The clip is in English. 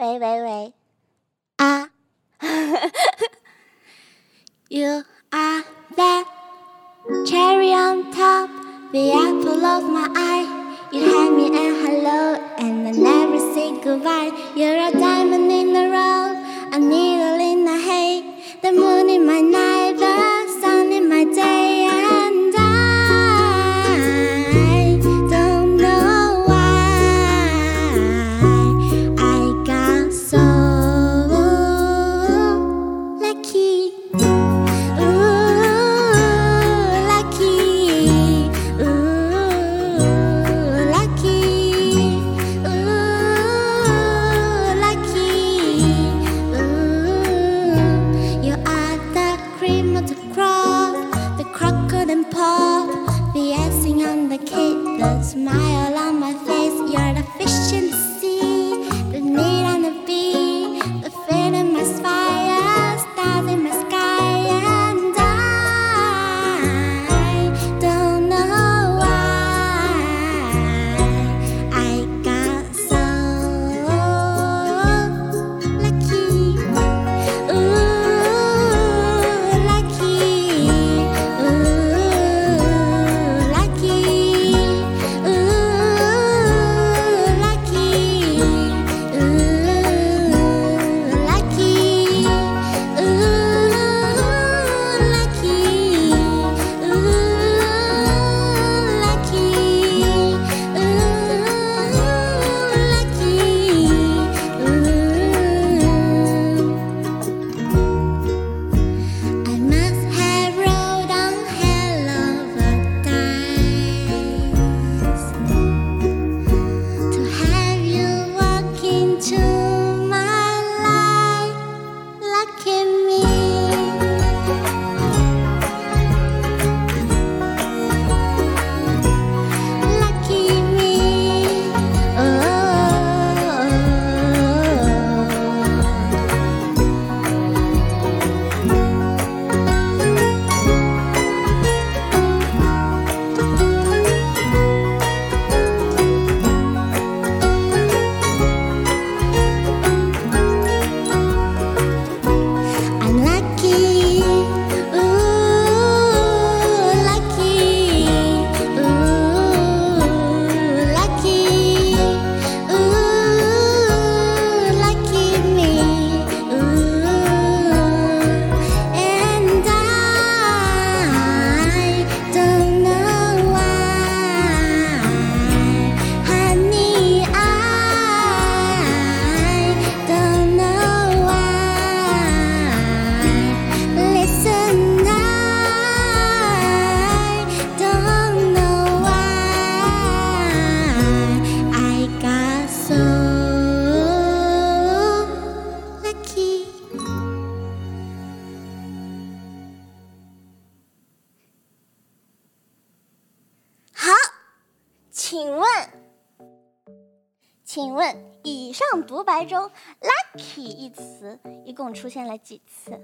喂喂喂，啊，You ah. are the cherry on top, the apple of my eye. 请问请问以上独白中 lucky 一词一共出现了几次？